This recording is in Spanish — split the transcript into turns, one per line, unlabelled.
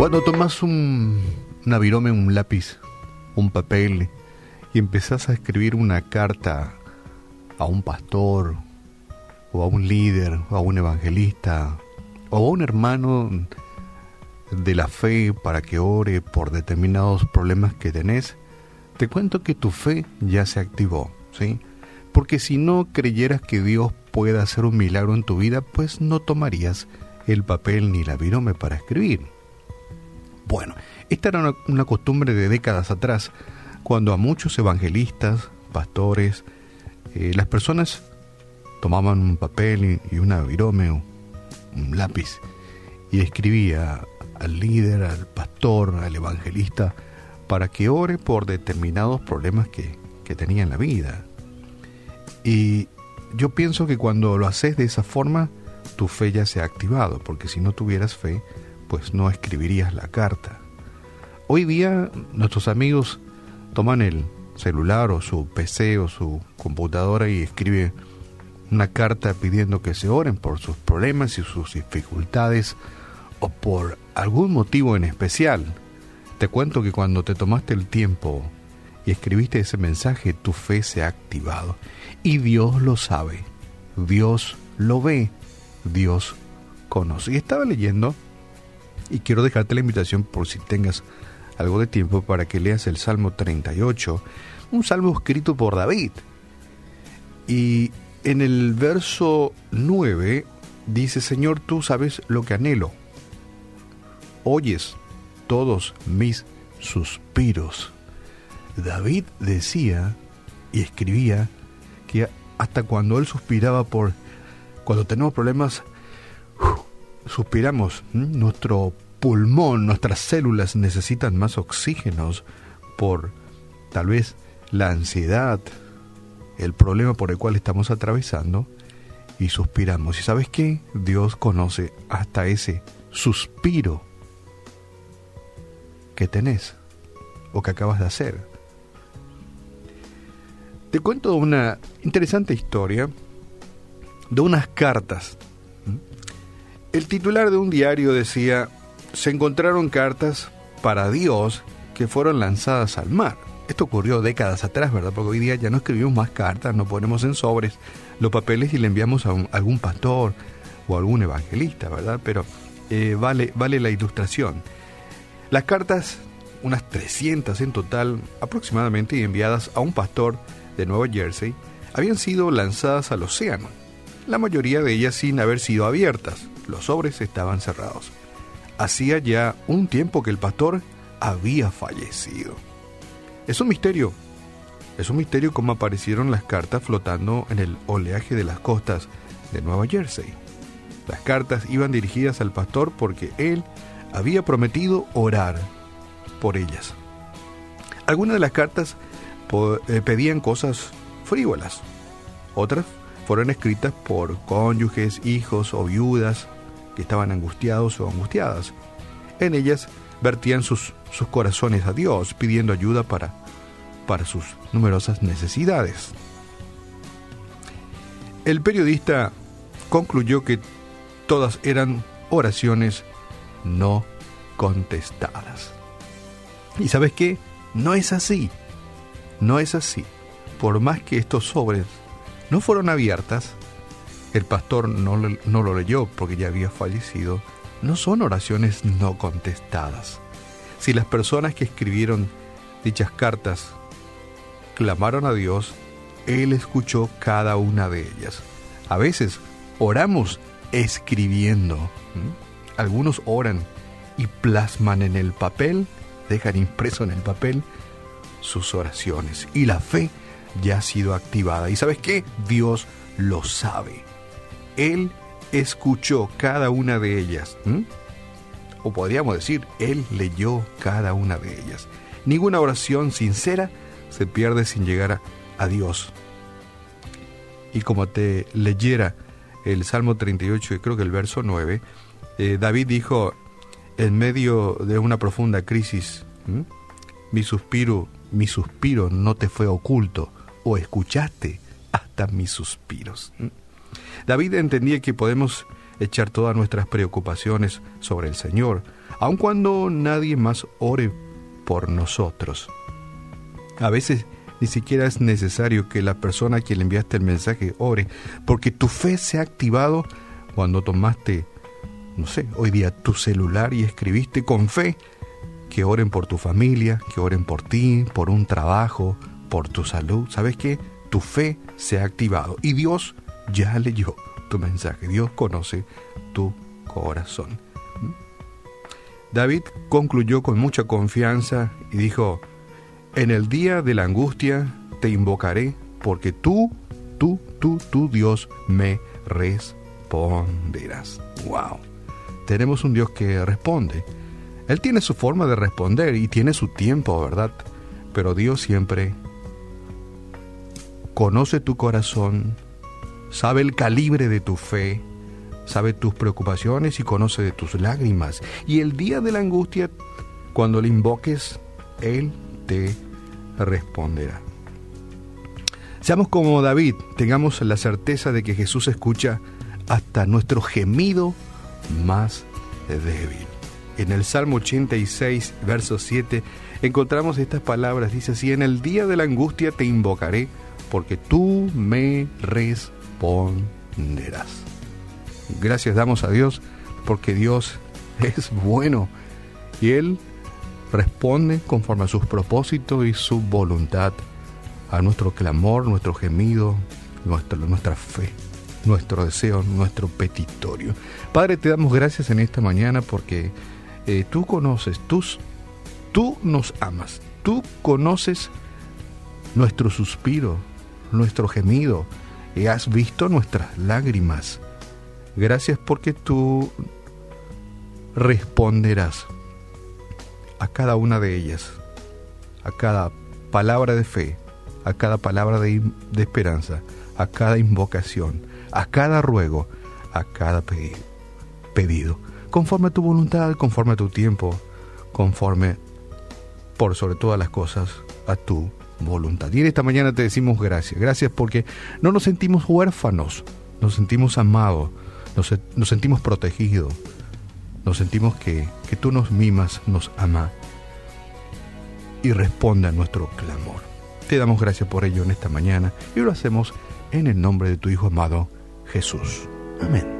Cuando tomas un, una un lápiz, un papel y empezás a escribir una carta a un pastor o a un líder o a un evangelista o a un hermano de la fe para que ore por determinados problemas que tenés, te cuento que tu fe ya se activó, ¿sí? Porque si no creyeras que Dios pueda hacer un milagro en tu vida, pues no tomarías el papel ni la virome para escribir. Bueno, esta era una, costumbre de décadas atrás, cuando a muchos evangelistas, pastores, eh, las personas tomaban un papel y, una virome un lápiz y escribía al líder, al pastor, al evangelista, para que ore por determinados problemas que, que tenía en la vida. Y yo pienso que cuando lo haces de esa forma, tu fe ya se ha activado, porque si no tuvieras fe, pues no escribirías la carta. Hoy día nuestros amigos toman el celular o su PC o su computadora y escriben una carta pidiendo que se oren por sus problemas y sus dificultades o por algún motivo en especial. Te cuento que cuando te tomaste el tiempo y escribiste ese mensaje, tu fe se ha activado. Y Dios lo sabe, Dios lo ve, Dios conoce. Y estaba leyendo y quiero dejarte la invitación por si tengas algo de tiempo para que leas el Salmo 38, un salmo escrito por David. Y en el verso 9 dice, Señor, tú sabes lo que anhelo. Oyes todos mis suspiros. David decía y escribía que hasta cuando él suspiraba por, cuando tenemos problemas, suspiramos, nuestro pulmón, nuestras células necesitan más oxígenos por tal vez la ansiedad, el problema por el cual estamos atravesando y suspiramos. ¿Y sabes qué? Dios conoce hasta ese suspiro que tenés o que acabas de hacer. Te cuento una interesante historia de unas cartas el titular de un diario decía, se encontraron cartas para Dios que fueron lanzadas al mar. Esto ocurrió décadas atrás, ¿verdad? Porque hoy día ya no escribimos más cartas, no ponemos en sobres los papeles y le enviamos a, algún pastor o algún evangelista, ¿verdad? Pero eh, vale, vale la ilustración. Las cartas, unas 300 en total aproximadamente, enviadas a un pastor de Nueva Jersey, habían sido lanzadas al océano, la mayoría de ellas sin haber sido abiertas los sobres estaban cerrados. Hacía ya un tiempo que el pastor había fallecido. Es un misterio. Es un misterio cómo aparecieron las cartas flotando en el oleaje de las costas de Nueva Jersey. Las cartas iban dirigidas al pastor porque él había prometido orar por ellas. Algunas de las cartas eh, pedían cosas frívolas, otras fueron escritas por cónyuges, hijos o viudas estaban angustiados o angustiadas. En ellas vertían sus, sus corazones a Dios pidiendo ayuda para, para sus numerosas necesidades. El periodista concluyó que todas eran oraciones no contestadas. ¿Y sabes qué? No es así. No es así. Por más que estos sobres no fueron abiertas, el pastor no, no lo leyó porque ya había fallecido, no son oraciones no contestadas. Si las personas que escribieron dichas cartas clamaron a Dios, Él escuchó cada una de ellas. A veces oramos escribiendo. Algunos oran y plasman en el papel, dejan impreso en el papel sus oraciones. Y la fe ya ha sido activada. ¿Y sabes qué? Dios lo sabe. Él escuchó cada una de ellas. O podríamos decir, Él leyó cada una de ellas. Ninguna oración sincera se pierde sin llegar a, Dios. Y como te leyera el Salmo 38, y creo que el verso 9, eh, David dijo, en medio de una profunda crisis, mi suspiro, mi suspiro no te fue oculto, o escuchaste hasta mis suspiros. David entendía que podemos echar todas nuestras preocupaciones sobre el Señor, aun cuando nadie más ore por nosotros. A veces ni siquiera es necesario que la persona a quien le enviaste el mensaje ore, porque tu fe se ha activado cuando tomaste, no sé, hoy día tu celular y escribiste con fe que oren por tu familia, que oren por ti, por un trabajo, por tu salud. ¿Sabes qué? Tu fe se ha activado y Dios ya leyó tu mensaje. Dios conoce tu corazón. David concluyó con mucha confianza y dijo, en el día de la angustia te invocaré porque tú, tú, tú, tú Dios me responderás. ¡Wow! Tenemos un Dios que responde. Él tiene su forma de responder y tiene su tiempo, ¿verdad? Pero Dios siempre conoce tu corazón, sabe el calibre de tu fe, sabe tus preocupaciones y conoce de tus lágrimas. Y el día de la angustia, cuando le invoques, Él te responderá. Seamos como David, tengamos la certeza de que Jesús escucha hasta nuestro gemido más débil en el Salmo 86, verso 7, encontramos estas palabras. Dice así, en el día de la angustia te invocaré, porque tú me responderás. Gracias damos a Dios, porque Dios es bueno y Él responde conforme a sus propósitos y su voluntad a nuestro clamor, nuestro gemido, nuestra, fe, nuestro deseo, nuestro petitorio. Padre, te damos gracias en esta mañana porque eh, tú conoces, tú, tú nos amas, tú conoces nuestro suspiro, nuestro gemido, has visto nuestras lágrimas. Gracias porque tú responderás a cada una de ellas, a cada palabra de fe, a cada palabra de, de esperanza, a cada invocación, a cada ruego, a cada pedido conforme a tu voluntad, conforme a tu tiempo, conforme, por sobre todas las cosas, a tu voluntad. Y en esta mañana te decimos gracias, gracias porque no nos sentimos huérfanos, nos sentimos amados, nos, nos sentimos protegidos, nos sentimos que, que tú nos mimas, nos amas y responde a nuestro clamor. Te damos gracias por ello en esta mañana y lo hacemos en el nombre de tu Hijo amado, Jesús. Amén.